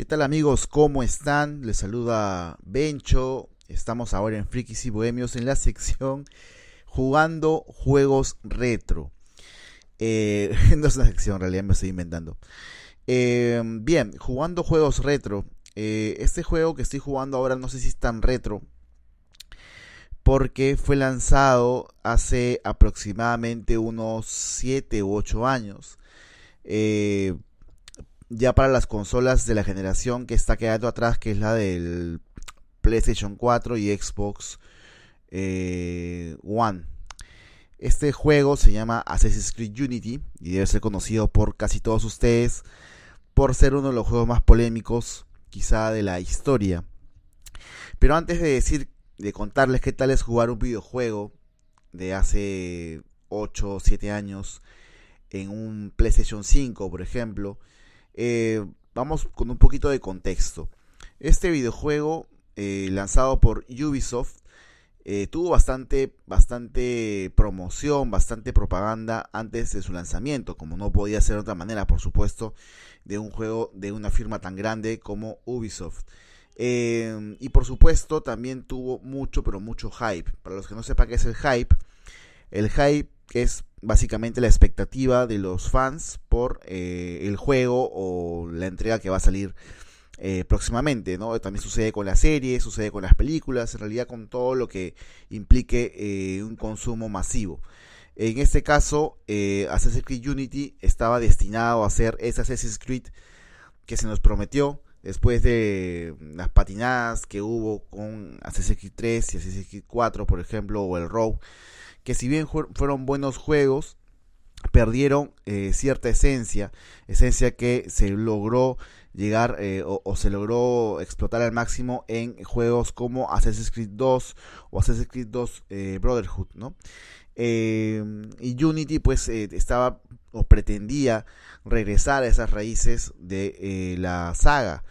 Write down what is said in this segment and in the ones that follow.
¿Qué tal amigos? ¿Cómo están? Les saluda Bencho. Estamos ahora en Frikis y Bohemios en la sección jugando juegos retro. Eh, no es una sección, en realidad me estoy inventando. Eh, bien, jugando juegos retro. Eh, este juego que estoy jugando ahora no sé si es tan retro. Porque fue lanzado hace aproximadamente unos 7 u 8 años. Ya para las consolas de la generación que está quedando atrás, que es la del PlayStation 4 y Xbox One. Este juego se llama Assassin's Creed Unity y debe ser conocido por casi todos ustedes por ser uno de los juegos más polémicos quizá de la historia. Pero antes de decir, de contarles qué tal es jugar un videojuego de hace 8 o 7 años en un PlayStation 5, por ejemplo, eh, vamos con un poquito de contexto. Este videojuego, eh, lanzado por Ubisoft, eh, tuvo bastante, bastante promoción, bastante propaganda antes de su lanzamiento, como no podía ser de otra manera, por supuesto, de un juego de una firma tan grande como Ubisoft. Y por supuesto también tuvo mucho, pero mucho hype. Para los que no sepan qué es el hype, el hype es básicamente la expectativa de los fans por eh, el juego o la entrega que va a salir eh, próximamente, ¿no? También sucede con la serie, sucede con las películas, en realidad con todo lo que implique eh, un consumo masivo. En este caso, eh, Assassin's Creed Unity estaba destinado a ser ese Assassin's Creed que se nos prometió después de las patinadas que hubo con Assassin's Creed 3 y Assassin's Creed 4, por ejemplo, o el Rogue, que si bien fueron buenos juegos, perdieron cierta esencia, esencia que se logró llegar eh, o, se logró explotar al máximo en juegos como Assassin's Creed 2 o Assassin's Creed 2 eh, Brotherhood, ¿no? Eh, y Unity pues estaba o pretendía regresar a esas raíces de la saga.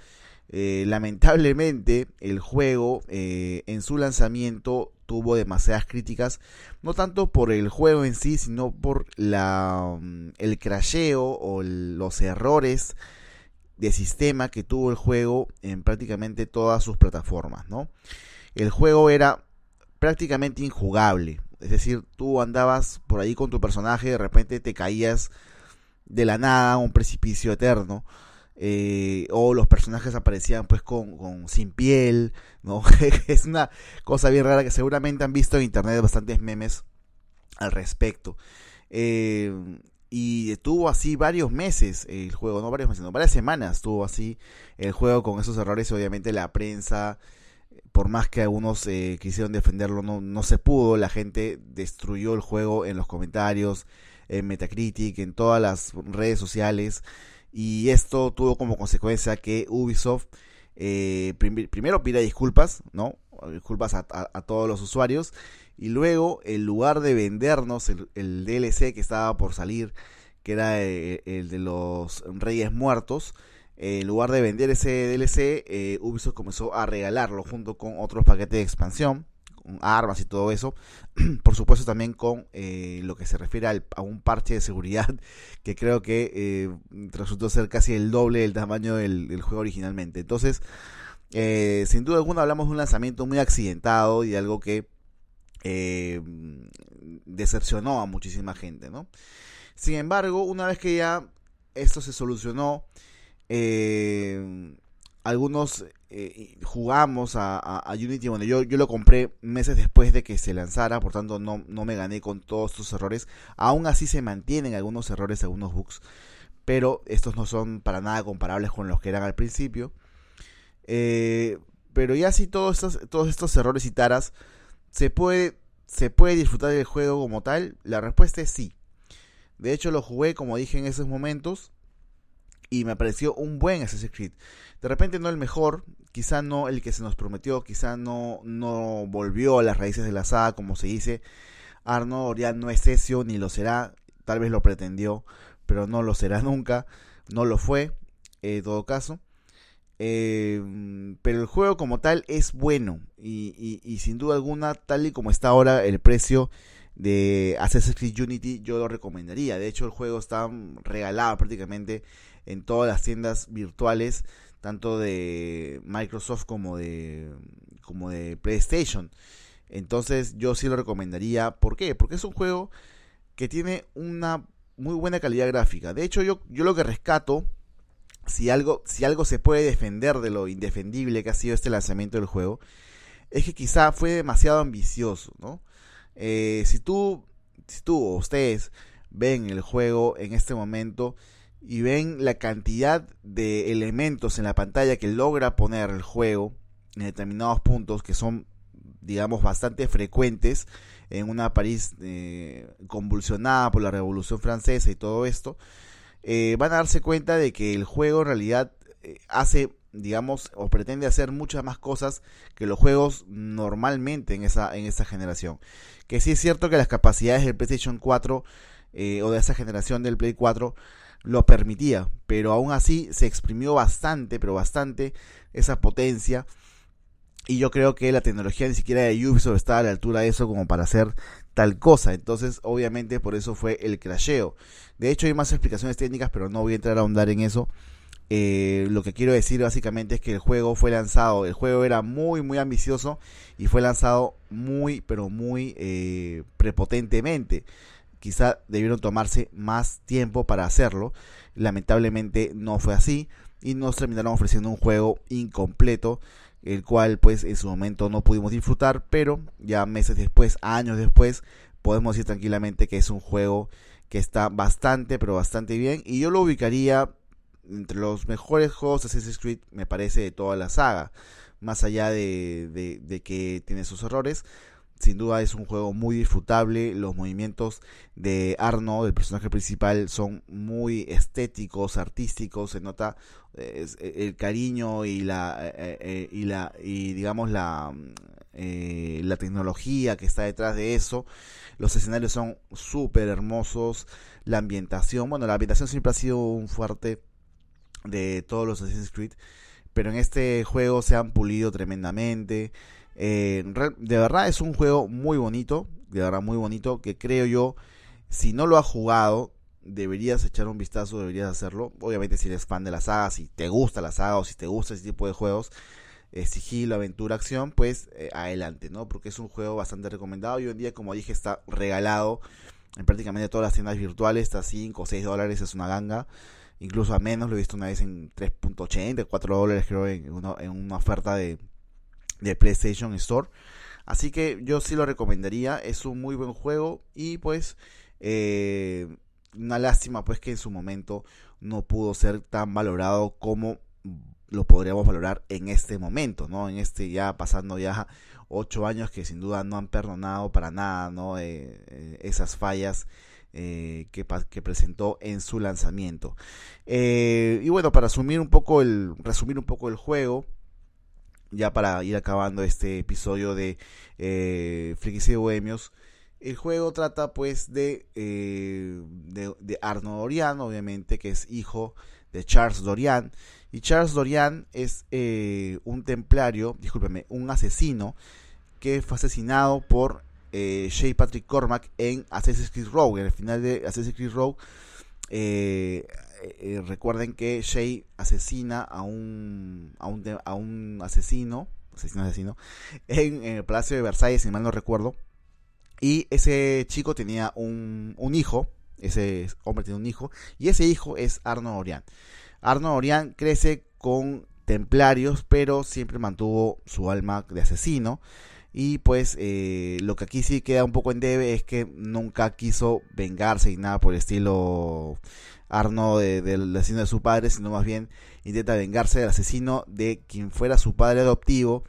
lamentablemente el juego en su lanzamiento tuvo demasiadas críticas, no tanto por el juego en sí, sino por la, mm, el crasheo o los errores de sistema que tuvo el juego en prácticamente todas sus plataformas, ¿no? El juego era prácticamente injugable, es decir, tú andabas por ahí con tu personaje, de repente te caías de la nada a un precipicio eterno, eh, o los personajes aparecían pues con, sin piel, ¿no? es una cosa bien rara que seguramente han visto en internet bastantes memes al respecto. Eh, y estuvo así varios meses el juego, no varios meses, no, varias semanas estuvo así el juego con esos errores. Obviamente la prensa, por más que algunos eh, quisieron defenderlo, no, no se pudo. La gente destruyó el juego en los comentarios, en Metacritic, en todas las redes sociales. Y esto tuvo como consecuencia que Ubisoft eh, primero pida disculpas, ¿no? Disculpas a, todos los usuarios y luego, en lugar de vendernos el, DLC que estaba por salir, que era eh, el, de los Reyes Muertos, en lugar de vender ese DLC, eh, Ubisoft comenzó a regalarlo junto con otros paquetes de expansión, armas y todo eso. por supuesto también con eh, lo que se refiere a un parche de seguridad que creo que resultó ser casi el doble del tamaño del, juego originalmente. Entonces, sin duda alguna hablamos de un lanzamiento muy accidentado y algo que eh, decepcionó a muchísima gente, ¿no? Sin embargo, una vez que ya esto se solucionó, eh, algunos eh, jugamos a, Unity, bueno, yo, yo lo compré meses después de que se lanzara, por tanto no, no me gané con todos estos errores, aún así se mantienen algunos errores, algunos bugs, pero estos no son para nada comparables con los que eran al principio. pero ya si todos estos, todos estos errores y taras ¿Se puede, ¿Se puede disfrutar del juego como tal? La respuesta es sí. De hecho, lo jugué, como dije en esos momentos, y me pareció un buen Assassin's Creed. De repente no el mejor, quizá no el que se nos prometió, quizá no, no volvió a las raíces de la saga, como se dice. Arno ya no es Ezio, ni lo será, tal vez lo pretendió, pero no lo será nunca, no lo fue, en todo caso. Eh, pero el juego como tal es bueno y, sin duda alguna, tal y como está ahora el precio de Assassin's Creed Unity, yo lo recomendaría. De hecho, el juego está regalado prácticamente en todas las tiendas virtuales tanto de Microsoft como de, como de PlayStation. Entonces yo sí lo recomendaría. ¿Por qué? Porque es un juego que tiene una muy buena calidad gráfica. De hecho, yo, yo lo que rescato, si algo, si algo se puede defender de lo indefendible que ha sido este lanzamiento del juego, es que quizá fue demasiado ambicioso, ¿no? Eh, si tú, si tú o ustedes ven el juego en este momento y ven la cantidad de elementos en la pantalla que logra poner el juego en determinados puntos que son digamos bastante frecuentes en una París eh, convulsionada por la Revolución Francesa y todo esto, eh, van a darse cuenta de que el juego en realidad hace digamos, o pretende hacer muchas más cosas que los juegos normalmente en esa, en esa generación. Que sí es cierto que las capacidades del PlayStation 4 eh, o de esa generación del Play 4 lo permitía, pero aún así se exprimió bastante, pero bastante esa potencia. Y yo creo que la tecnología ni siquiera de Ubisoft estaba a la altura de eso como para hacer tal cosa. Entonces, obviamente, por eso fue el crasheo. De hecho, hay más explicaciones técnicas, pero no voy a entrar a ahondar en eso. Eh, lo que quiero decir básicamente es que el juego fue lanzado, el juego era muy muy ambicioso y fue lanzado muy pero muy eh, prepotentemente. Quizá debieron tomarse más tiempo para hacerlo. Lamentablemente no fue así y nos terminaron ofreciendo un juego incompleto, el cual pues en su momento no pudimos disfrutar, pero ya meses después, años después, podemos decir tranquilamente que es un juego que está bastante pero bastante bien y yo lo ubicaría entre los mejores juegos de Assassin's Creed, me parece, de toda la saga. Más allá de, de, que tiene sus errores, sin duda es un juego muy disfrutable. Los movimientos de Arno, el personaje principal, son muy estéticos, artísticos. Se nota eh, el cariño y la eh, eh, y la y digamos la la tecnología que está detrás de eso. Los escenarios son súper hermosos. La ambientación, bueno, la ambientación siempre ha sido un fuerte de todos los Assassin's Creed, pero en este juego se han pulido tremendamente. Eh, de verdad es un juego muy bonito, de verdad muy bonito, que creo yo, si no lo has jugado, deberías echar un vistazo, deberías hacerlo. Obviamente si eres fan de la saga, si te gusta la saga o si te gusta ese tipo de juegos, eh, sigilo, aventura, acción, pues eh, adelante, ¿no? Porque es un juego bastante recomendado y hoy en día, como dije, está regalado en prácticamente todas las tiendas virtuales, está 5 o 6 dólares, es una ganga incluso a menos, lo he visto una vez en 3.80, 4 dólares creo en una, en una oferta de, de PlayStation Store. Así que yo sí lo recomendaría, es un muy buen juego y pues eh, una lástima pues que en su momento no pudo ser tan valorado como lo podríamos valorar en este momento, ¿no? En este ya pasando ya ocho años que sin duda no han perdonado para nada, ¿no? Eh, eh, esas fallas eh, que, presentó en su lanzamiento. Eh, y bueno, para resumir un poco el, resumir un poco el juego, ya para ir acabando este episodio de eh, Frikis y Bohemios, el juego trata pues de, eh, de, Arno Dorian, obviamente, que es hijo de Charles Dorian. Y Charles Dorian es un templario, discúlpeme, un asesino que fue asesinado por eh, Patrick Cormac en Assassin's Creed Rogue. En el final de Assassin's Creed Rogue, eh, eh, recuerden que Shay asesina a un, a un, a un asesino, asesino, asesino en, el Palacio de Versalles, si mal no recuerdo. Y ese chico tenía un, un hijo, ese hombre tiene un hijo, y ese hijo es Arno Orián. Arno Orián crece con templarios, pero siempre mantuvo su alma de asesino. Y pues eh, lo que aquí sí queda un poco en debe es que nunca quiso vengarse y nada por el estilo Arno del asesino de su padre, sino más bien intenta vengarse del asesino de quien fuera su padre adoptivo.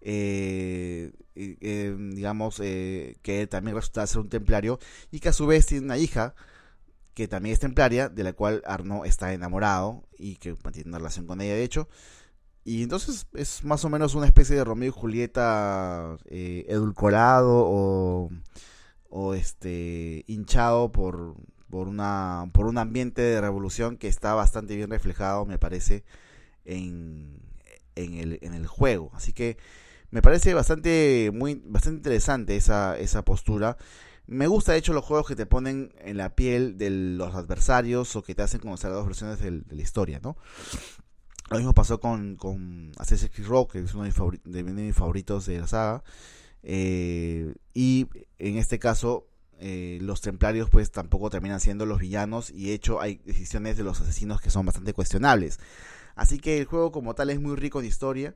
Eh, eh, digamos que también resulta ser un templario y que a su vez tiene una hija que también es templaria, de la cual Arno está enamorado y que mantiene una relación con ella de hecho. Y entonces es más o menos una especie de Romeo y Julieta eh, edulcorado o, o, este hinchado por, por, una, por un ambiente de revolución que está bastante bien reflejado, me parece, en, en, el, en el juego. Así que me parece bastante, muy, bastante interesante esa, esa postura. Me gusta de hecho los juegos que te ponen en la piel de los adversarios o que te hacen conocer las dos versiones de, de la historia, ¿no? Lo mismo pasó con, con Assassin's Creed Rock, que es uno de mis, favoritos de la saga. Eh, y en este caso, eh, los templarios pues tampoco terminan siendo los villanos y de hecho hay decisiones de los asesinos que son bastante cuestionables. Así que el juego como tal es muy rico en historia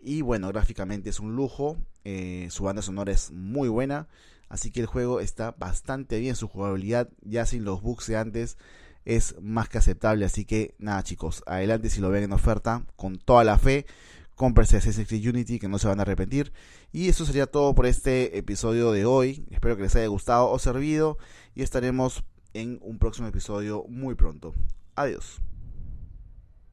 y bueno, gráficamente es un lujo, eh, su banda sonora es muy buena, así que el juego está bastante bien, su jugabilidad ya sin los bugs de antes es más que aceptable, así que nada chicos, adelante si lo ven en oferta, con toda la fe, Assassin's Creed Unity que no se van a arrepentir. Y eso sería todo por este episodio de hoy, espero que les haya gustado o servido y estaremos en un próximo episodio muy pronto. Adiós.